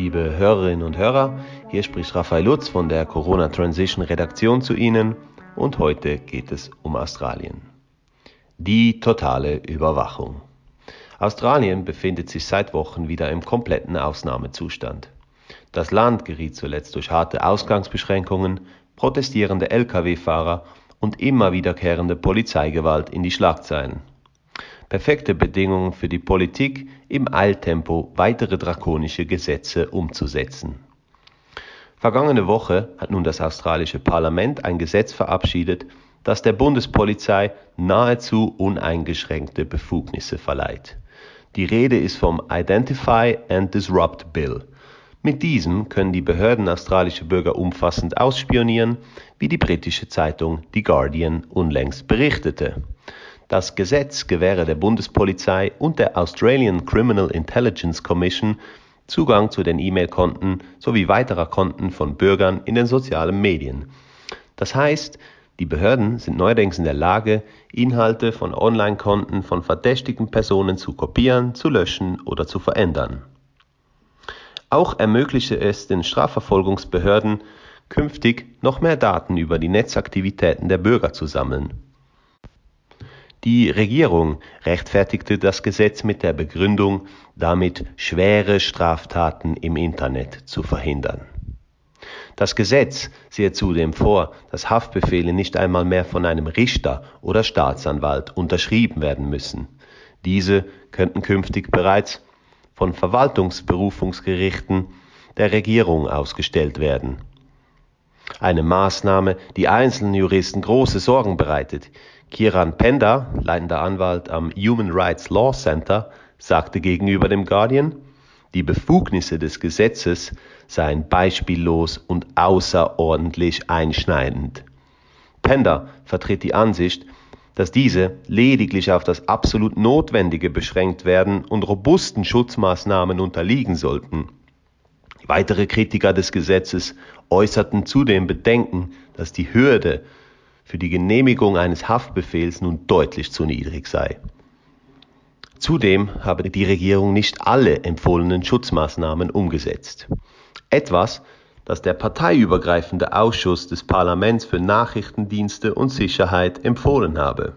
Liebe Hörerinnen und Hörer, hier spricht Raphael Lutz von der Corona Transition Redaktion zu Ihnen und heute geht es um Australien. Die totale Überwachung. Australien befindet sich seit Wochen wieder im kompletten Ausnahmezustand. Das Land geriet zuletzt durch harte Ausgangsbeschränkungen, protestierende Lkw-Fahrer und immer wiederkehrende Polizeigewalt in die Schlagzeilen. Perfekte Bedingungen für die Politik, im Eiltempo weitere drakonische Gesetze umzusetzen. Vergangene Woche hat nun das australische Parlament ein Gesetz verabschiedet, das der Bundespolizei nahezu uneingeschränkte Befugnisse verleiht. Die Rede ist vom Identify and Disrupt Bill. Mit diesem können die Behörden australische Bürger umfassend ausspionieren, wie die britische Zeitung The Guardian unlängst berichtete. Das Gesetz gewähre der Bundespolizei und der Australian Criminal Intelligence Commission Zugang zu den E-Mail-Konten sowie weiterer Konten von Bürgern in den sozialen Medien. Das heißt, die Behörden sind neuerdings in der Lage, Inhalte von Online-Konten von verdächtigen Personen zu kopieren, zu löschen oder zu verändern. Auch ermögliche es den Strafverfolgungsbehörden, künftig noch mehr Daten über die Netzaktivitäten der Bürger zu sammeln. Die Regierung rechtfertigte das Gesetz mit der Begründung, damit schwere Straftaten im Internet zu verhindern. Das Gesetz sehe zudem vor, dass Haftbefehle nicht einmal mehr von einem Richter oder Staatsanwalt unterschrieben werden müssen. Diese könnten künftig bereits von Verwaltungsberufungsgerichten der Regierung ausgestellt werden. Eine Maßnahme, die einzelnen Juristen große Sorgen bereitet. Kiran Penda, leitender Anwalt am Human Rights Law Center, sagte gegenüber dem Guardian, die Befugnisse des Gesetzes seien beispiellos und außerordentlich einschneidend. Penda vertritt die Ansicht, dass diese lediglich auf das absolut Notwendige beschränkt werden und robusten Schutzmaßnahmen unterliegen sollten. Weitere Kritiker des Gesetzes äußerten zudem Bedenken, dass die Hürde für die Genehmigung eines Haftbefehls nun deutlich zu niedrig sei. Zudem habe die Regierung nicht alle empfohlenen Schutzmaßnahmen umgesetzt. Etwas, das der parteiübergreifende Ausschuss des Parlaments für Nachrichtendienste und Sicherheit empfohlen habe.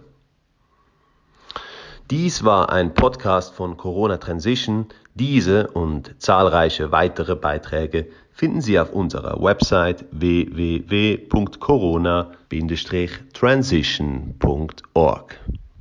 Dies war ein Podcast von Corona Transition. Diese und zahlreiche weitere Beiträge finden Sie auf unserer Website www.corona-transition.org.